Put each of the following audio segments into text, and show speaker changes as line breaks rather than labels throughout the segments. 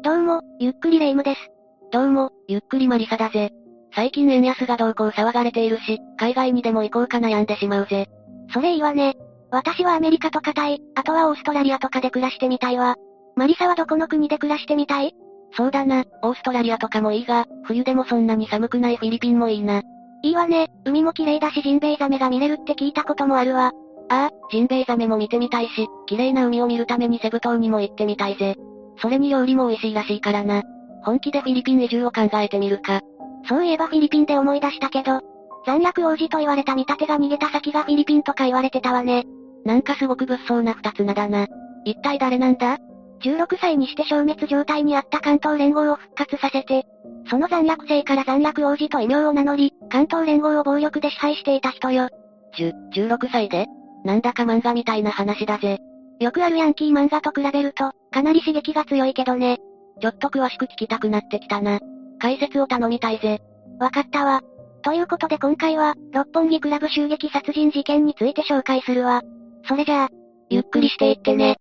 どうも、ゆっくりレ夢ムです。
どうも、ゆっくりマリサだぜ。最近円安がどうこう騒がれているし、海外にでも行こうか悩んでしまうぜ。
それいいわね。私はアメリカとかタイ、あとはオーストラリアとかで暮らしてみたいわ。マリサはどこの国で暮らしてみたい？
そうだな、オーストラリアとかもいいが、冬でもそんなに寒くないフィリピンもいいな。
いいわね、海も綺麗だしジンベエザメが見れるって聞いたこともあるわ。
ああ、ジンベエザメも見てみたいし、綺麗な海を見るためにセブ島にも行ってみたいぜ。それに料理も美味しいらしいからな。本気でフィリピン移住を考えてみるか。
そういえばフィリピンで思い出したけど、残虐王子と言われた見立てが逃げた先がフィリピンとか言われてたわね。
なんかすごく物騒な二つ名だな。一体誰なんだ
?16 歳にして消滅状態にあった関東連合を復活させて、その残虐性から残虐王子と異名を名乗り、関東連合を暴力で支配していた人よ。
十、16歳で？なんだか漫画みたいな話だぜ。
よくあるヤンキー漫画と比べると、かなり刺激が強いけどね。
ちょっと詳しく聞きたくなってきたな。解説を頼みたいぜ。
わかったわ。ということで今回は、六本木クラブ襲撃殺人事件について紹介するわ。それじゃあ、
ゆっくりしていってね。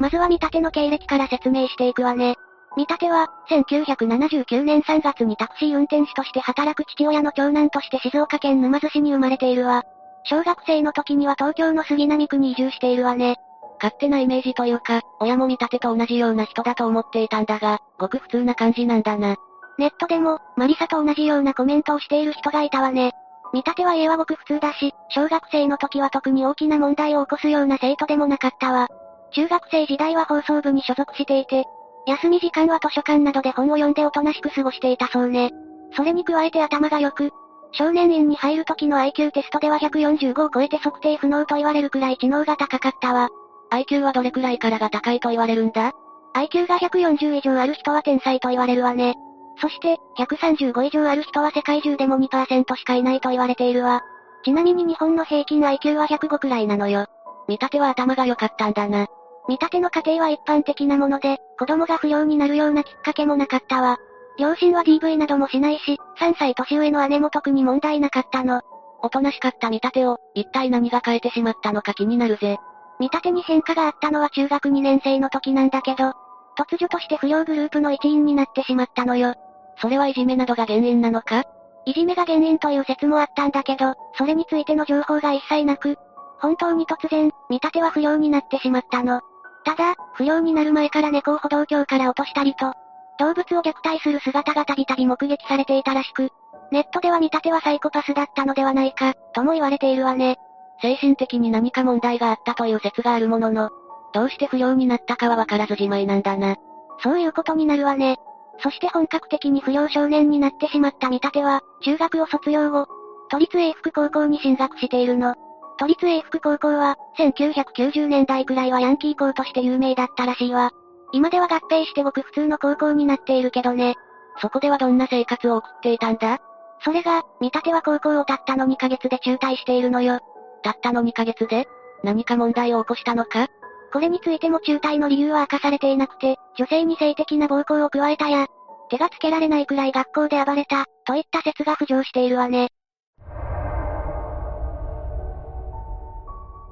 まずは見立ての経歴から説明していくわね。見立ては、1979年3月にタクシー運転手として働く父親の長男として静岡県沼津市に生まれているわ。小学生の時には東京の杉並区に移住しているわね。
勝手なイメージというか、親も見立てと同じような人だと思っていたんだが、ごく普通な感じなんだな。
ネットでも、マリサと同じようなコメントをしている人がいたわね。見立ては家はごく普通だし、小学生の時は特に大きな問題を起こすような生徒でもなかったわ。中学生時代は放送部に所属していて、休み時間は図書館などで本を読んでおとなしく過ごしていたそうね。それに加えて頭が良く、少年院に入る時の IQ テストでは145を超えて測定不能と言われるくらい知能が高かったわ。
IQ はどれくらいからが高いと言われるんだ
?IQ が140以上ある人は天才と言われるわね。そして、135以上ある人は世界中でも2%しかいないと言われているわ。ちなみに日本の平均 IQ は105くらいなのよ。
見立ては頭が良かったんだな。
見立ての家庭は一般的なもので、子供が不良になるようなきっかけもなかったわ。両親は DV などもしないし、3歳年上の姉も特に問題なかったの。
おとなしかった見立てを、一体何が変えてしまったのか気になるぜ。
見立てに変化があったのは中学2年生の時なんだけど、突如として不良グループの一員になってしまったのよ。
それはいじめなどが原因なのか？
いじめが原因という説もあったんだけど、それについての情報が一切なく、本当に突然、見立ては不良になってしまったの。ただ、不良になる前から猫を歩道橋から落としたりと、動物を虐待する姿がたびたび目撃されていたらしく、ネットでは見立てはサイコパスだったのではないか、とも言われているわね。
精神的に何か問題があったという説があるものの、どうして不良になったかはわからずじまいなんだな。
そういうことになるわね。そして本格的に不良少年になってしまった見立ては、中学を卒業後、都立英福高校に進学しているの。都立英福高校は、1990年代くらいはヤンキー校として有名だったらしいわ。今では合併してごく普通の高校になっているけどね。
そこではどんな生活を送っていたんだ？
それが、見立ては高校をたったの2ヶ月で中退しているのよ。
たったの2ヶ月で？何か問題を起こしたのか？
これについても中退の理由は明かされていなくて、女性に性的な暴行を加えたや、手がつけられないくらい学校で暴れた、といった説が浮上しているわね。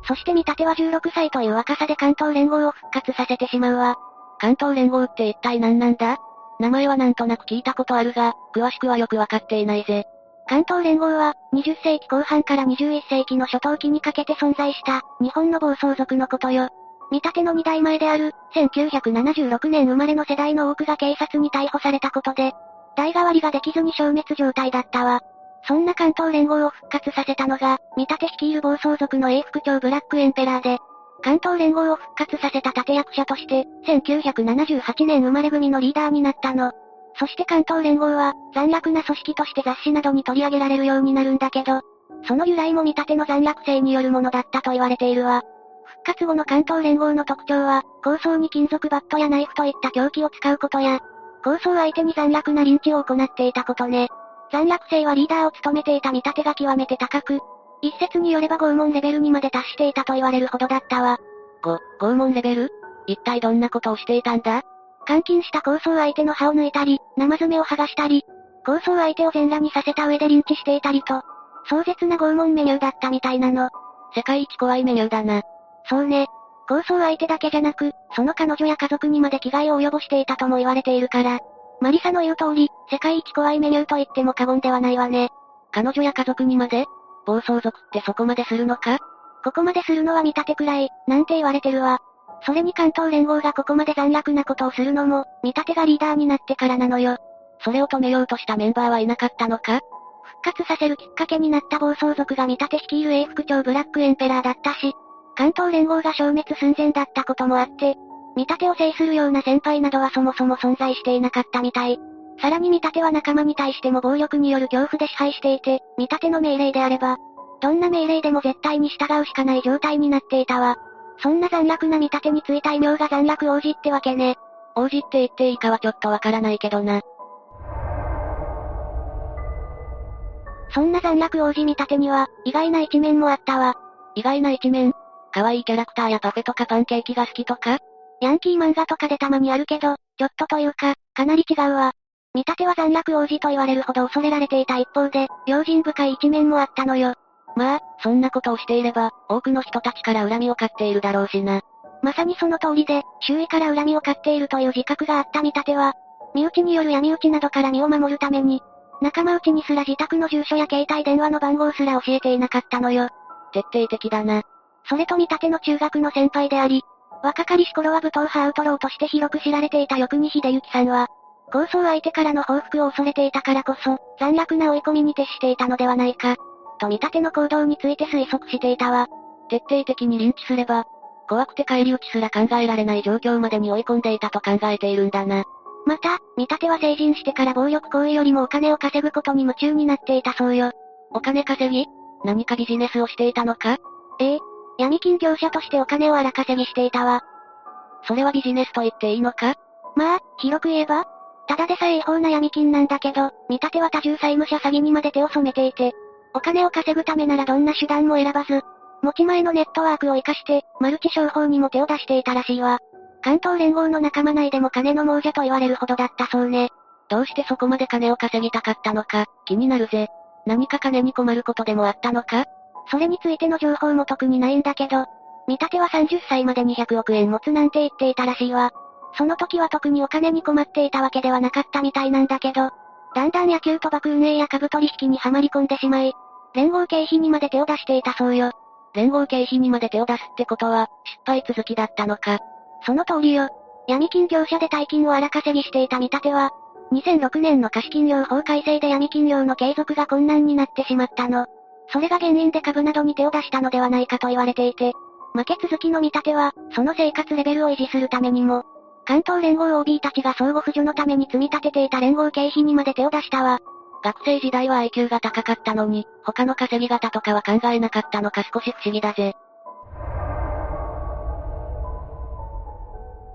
そして見立ては16歳という若さで関東連合を復活させてしまうわ。
関東連合って一体何なんだ？名前はなんとなく聞いたことあるが、詳しくはよくわかっていないぜ。
関東連合は、20世紀後半から21世紀の初頭期にかけて存在した、日本の暴走族のことよ。見立ての2代前である、1976年生まれの世代の多くが警察に逮捕されたことで、代替わりができずに消滅状態だったわ。そんな関東連合を復活させたのが、見立て率いる暴走族の英副長ブラックエンペラーで、関東連合を復活させた立役者として、1978年生まれ組のリーダーになったの。そして関東連合は、残虐な組織として雑誌などに取り上げられるようになるんだけど、その由来も見立ての残虐性によるものだったと言われているわ。復活後の関東連合の特徴は、構想に金属バットやナイフといった凶器を使うことや、構想相手に残虐なリンチを行っていたことね。残虐性はリーダーを務めていた見立てが極めて高く、一説によれば拷問レベルにまで達していたと言われるほどだったわ。
ご、拷問レベル？一体どんなことをしていたんだ？
監禁した構想相手の歯を抜いたり、生爪を剥がしたり、構想相手を全裸にさせた上でリンチしていたりと、壮絶な拷問メニューだったみたいなの。
世界一怖いメニューだな。
そうね。抗争相手だけじゃなく、その彼女や家族にまで危害を及ぼしていたとも言われているから。マリサの言う通り、世界一怖いメニューと言っても過言ではないわね。
彼女や家族にまで？暴走族ってそこまでするのか？
ここまでするのは見立てくらい、なんて言われてるわ。それに関東連合がここまで残虐なことをするのも、見立てがリーダーになってからなのよ。
それを止めようとしたメンバーはいなかったのか？
復活させるきっかけになった暴走族が見立て率いる英副長ブラックエンペラーだったし、関東連合が消滅寸前だったこともあって、見立てを制するような先輩などはそもそも存在していなかったみたい。さらに見立ては仲間に対しても暴力による恐怖で支配していて、見立ての命令であれば、どんな命令でも絶対に従うしかない状態になっていたわ。そんな残虐な見立てについた異名が残虐王子ってわけね。
王子って言っていいかはちょっとわからないけどな。
そんな残虐王子見立てには、意外な一面もあったわ。
意外な一面？可愛いキャラクターやパフェとかパンケーキが好きとか？
ヤンキー漫画とかでたまにあるけど、ちょっとというか、かなり違うわ。見立ては残虐王子と言われるほど恐れられていた一方で、用心深い一面もあったのよ。
まあ、そんなことをしていれば、多くの人たちから恨みを買っているだろうしな。
まさにその通りで、周囲から恨みを買っているという自覚があった見立ては、身内による闇討ちなどから身を守るために、仲間内にすら自宅の住所や携帯電話の番号すら教えていなかったのよ。
徹底的だな。
それと見立ての中学の先輩であり、若かりし頃は武闘派アウトローとして広く知られていた翌に秀幸さんは、抗争相手からの報復を恐れていたからこそ、残虐な追い込みに徹していたのではないか。と見立ての行動について推測していたわ。
徹底的にリンチすれば、怖くて帰り討ちすら考えられない状況までに追い込んでいたと考えているんだな。
また、見立ては成人してから暴力行為よりもお金を稼ぐことに夢中になっていたそうよ。
お金稼ぎ？何かビジネスをしていたのか？
ええ。闇金業者としてお金を荒稼ぎしていたわ。
それはビジネスと言っていいのか？
まあ、広く言えば、ただでさえ違法な闇金なんだけど、見立ては多重債務者詐欺にまで手を染めていて、お金を稼ぐためならどんな手段も選ばず、持ち前のネットワークを活かして、マルチ商法にも手を出していたらしいわ。関東連合の仲間内でも金の亡者と言われるほどだったそうね。
どうしてそこまで金を稼ぎたかったのか、気になるぜ。何か金に困ることでもあったのか？
それについての情報も特にないんだけど、見立ては30歳までに100億円持つなんて言っていたらしいわ。その時は特にお金に困っていたわけではなかったみたいなんだけど、だんだん野球賭博運営や株取引にはまり込んでしまい、連合経費にまで手を出していたそうよ。
連合経費にまで手を出すってことは、失敗続きだったのか。
その通りよ。闇金業者で大金を荒稼ぎしていた見立ては、2006年の貸金業法改正で闇金業の継続が困難になってしまったの。それが原因で株などに手を出したのではないかと言われていて、負け続きの見立ては、その生活レベルを維持するためにも、関東連合 OB たちが相互扶助のために積み立てていた連合経費にまで手を出したわ。
学生時代は IQ が高かったのに、他の稼ぎ方とかは考えなかったのか少し不思議だぜ。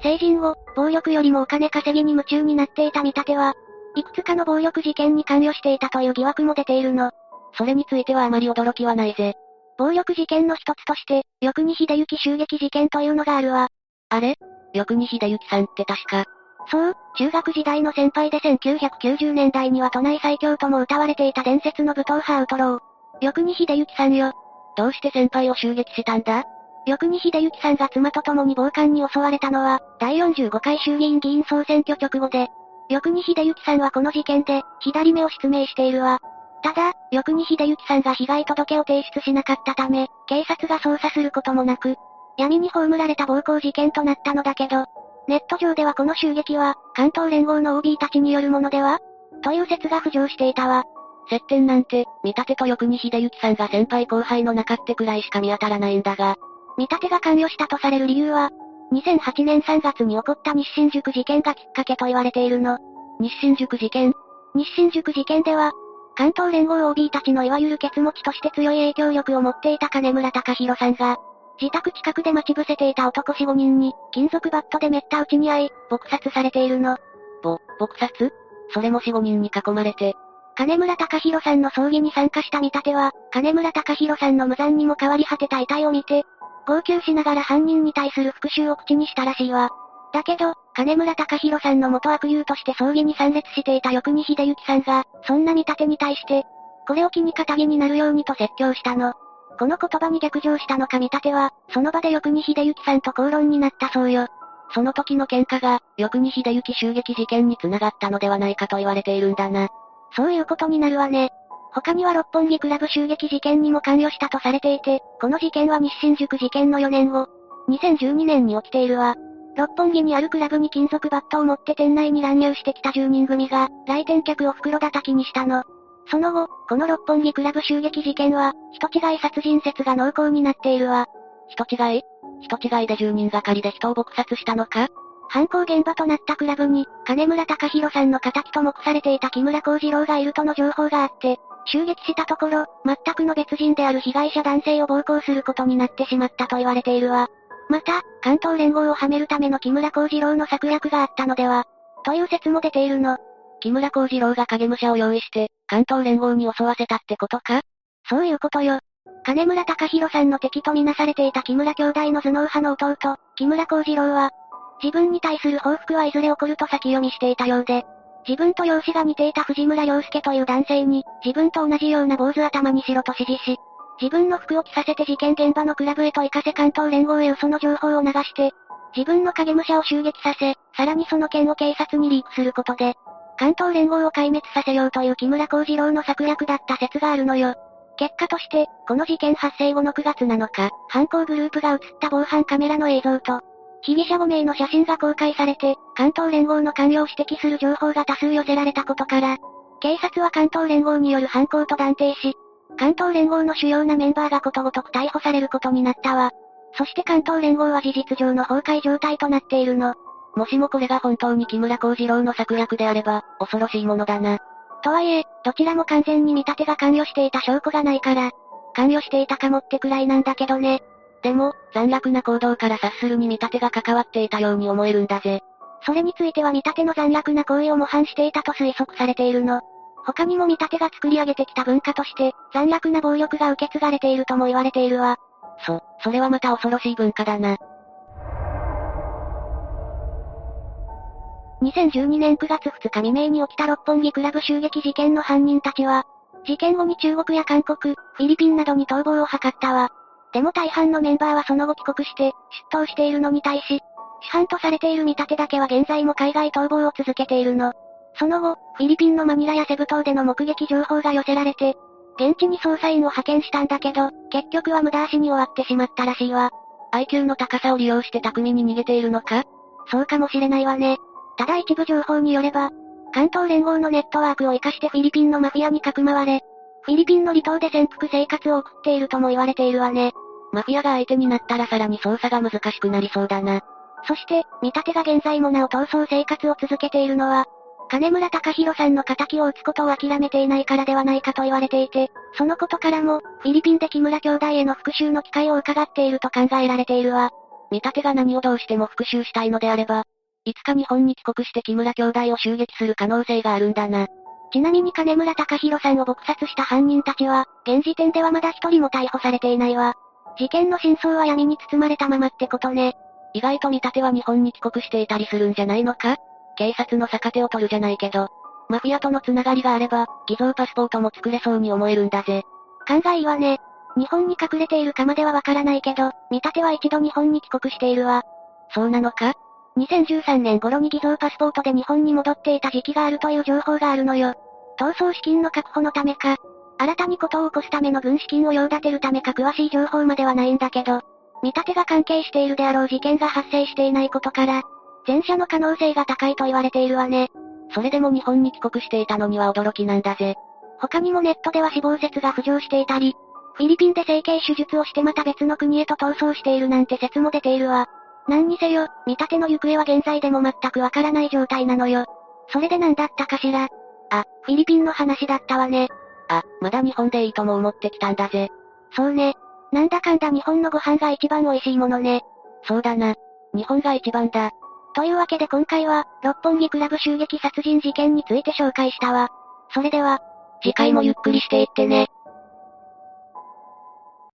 成人後、暴力よりもお金稼ぎに夢中になっていた見立ては、いくつかの暴力事件に関与していたという疑惑も出ているの。
それについてはあまり驚きはないぜ。
暴力事件の一つとして、翌に秀幸襲撃事件というのがあるわ。
あれ？翌に秀幸さんって確か、
そう、中学時代の先輩で1990年代には都内最強とも歌われていた伝説の武闘派アウトロー。翌に秀幸さんよ。
どうして先輩を襲撃したんだ？
翌に秀幸さんが妻と共に暴漢に襲われたのは、第45回衆議院議員総選挙直後で、翌に秀幸さんはこの事件で、左目を失明しているわ。ただ、翌に秀幸さんが被害届を提出しなかったため、警察が捜査することもなく、闇に葬られた暴行事件となったのだけど、ネット上ではこの襲撃は、関東連合の OB たちによるものでは？という説が浮上していたわ。
接点なんて、見立てと翌に秀幸さんが先輩後輩の中ってくらいしか見当たらないんだが。
見立てが関与したとされる理由は、2008年3月に起こった日清塾事件がきっかけと言われているの。
日清塾事件？
日清塾事件では、関東連合 OB たちのいわゆるケツ持ちとして強い影響力を持っていた金村隆弘さんが、自宅近くで待ち伏せていた男4、5人に、金属バットでめった打ちに遭い、撲殺されているの。
ぼ、撲殺？それも4、5人に囲まれて。
金村隆弘さんの葬儀に参加した見立ては、金村隆弘さんの無残にも変わり果てた遺体を見て、号泣しながら犯人に対する復讐を口にしたらしいわ。だけど、金村隆弘さんの元悪友として葬儀に参列していた翌に秀幸さんが、そんな見立てに対して、これを機に仇になるようにと説教したの。この言葉に逆上したのか見立ては、その場で翌に秀幸さんと口論になったそうよ。
その時の喧嘩が、翌に秀幸襲撃事件に繋がったのではないかと言われているんだな。
そういうことになるわね。他には六本木クラブ襲撃事件にも関与したとされていて、この事件は西新宿事件の4年後、2012年に起きているわ。六本木にあるクラブに金属バットを持って店内に乱入してきた住人組が、来店客を袋叩きにしたの。その後、この六本木クラブ襲撃事件は、人違い殺人説が濃厚になっているわ。
人違い？人違いで住人がかりで人を撲殺したのか？
犯行現場となったクラブに、金村隆弘さんの仇と目されていた木村幸次郎がいるとの情報があって、襲撃したところ、全くの別人である被害者男性を暴行することになってしまったと言われているわ。また、関東連合をはめるための木村幸次郎の策略があったのでは、という説も出ているの。
木村幸次郎が影武者を用意して、関東連合に襲わせたってことか？
そういうことよ。金村隆弘さんの敵とみなされていた木村兄弟の頭脳派の弟、木村幸次郎は、自分に対する報復はいずれ起こると先読みしていたようで、自分と容姿が似ていた藤村洋介という男性に、自分と同じような坊主頭にしろと指示し、自分の服を着させて事件現場のクラブへと行かせ関東連合へ嘘の情報を流して、自分の影武者を襲撃させ、さらにその件を警察にリークすることで、関東連合を壊滅させようという木村幸次郎の策略だった説があるのよ。結果として、この事件発生後の9月7日、犯行グループが映った防犯カメラの映像と、被疑者5名の写真が公開されて、関東連合の関与を指摘する情報が多数寄せられたことから、警察は関東連合による犯行と断定し、関東連合の主要なメンバーがことごとく逮捕されることになったわ。そして関東連合は事実上の崩壊状態となっているの。
もしもこれが本当に木村幸次郎の策略であれば、恐ろしいものだな。
とはいえ、どちらも完全に見立てが関与していた証拠がないから、関与していたかもってくらいなんだけどね。
でも、残虐な行動から察するに見立てが関わっていたように思えるんだぜ。
それについては見立ての残虐な行為を模範していたと推測されているの。他にも見立てが作り上げてきた文化として、残虐な暴力が受け継がれているとも言われているわ。
そ、それはまた恐ろしい文化だな。
2012年9月2日未明に起きた六本木クラブ襲撃事件の犯人たちは、事件後に中国や韓国、フィリピンなどに逃亡を図ったわ。でも大半のメンバーはその後帰国して、出頭しているのに対し、主犯とされている見立てだけは現在も海外逃亡を続けているの。その後、フィリピンのマニラやセブ島での目撃情報が寄せられて、現地に捜査員を派遣したんだけど、結局は無駄足に終わってしまったらしいわ。
IQ の高さを利用して巧みに逃げているのか？
そうかもしれないわね。ただ一部情報によれば、関東連合のネットワークを活かしてフィリピンのマフィアにかくまわれ、フィリピンの離島で潜伏生活を送っているとも言われているわね。
マフィアが相手になったらさらに捜査が難しくなりそうだな。
そして、見立てが現在もなお逃走生活を続けているのは、金村隆弘さんの仇を撃つことを諦めていないからではないかと言われていて、そのことからも、フィリピンで木村兄弟への復讐の機会を伺っていると考えられているわ。
見立てが何をどうしても復讐したいのであれば、いつか日本に帰国して木村兄弟を襲撃する可能性があるんだな。
ちなみに金村隆弘さんを撲殺した犯人たちは、現時点ではまだ一人も逮捕されていないわ。事件の真相は闇に包まれたままってことね。
意外と見立ては日本に帰国していたりするんじゃないのか？警察の逆手を取るじゃないけど。マフィアとのつながりがあれば、偽造パスポートも作れそうに思えるんだぜ。
考えいいわね。日本に隠れているかまではわからないけど、見立ては一度日本に帰国しているわ。
そうなのか？
2013年頃に偽造パスポートで日本に戻っていた時期があるという情報があるのよ。逃走資金の確保のためか、新たにことを起こすための軍資金を用立てるためか詳しい情報まではないんだけど、見立てが関係しているであろう事件が発生していないことから、前者の可能性が高いと言われているわね。
それでも日本に帰国していたのには驚きなんだぜ。
他にもネットでは死亡説が浮上していたり、フィリピンで整形手術をしてまた別の国へと逃走しているなんて説も出ているわ。何にせよ、見立ての行方は現在でも全くわからない状態なのよ。それで何だったかしら？あ、フィリピンの話だったわね。
あ、まだ日本でいいとも思ってきたんだぜ。
そうね。なんだかんだ日本のご飯が一番美味しいものね。
そうだな。日本が一番だ。
というわけで今回は、六本木クラブ襲撃殺人事件について紹介したわ。それでは、
次回もゆっくりしていってね。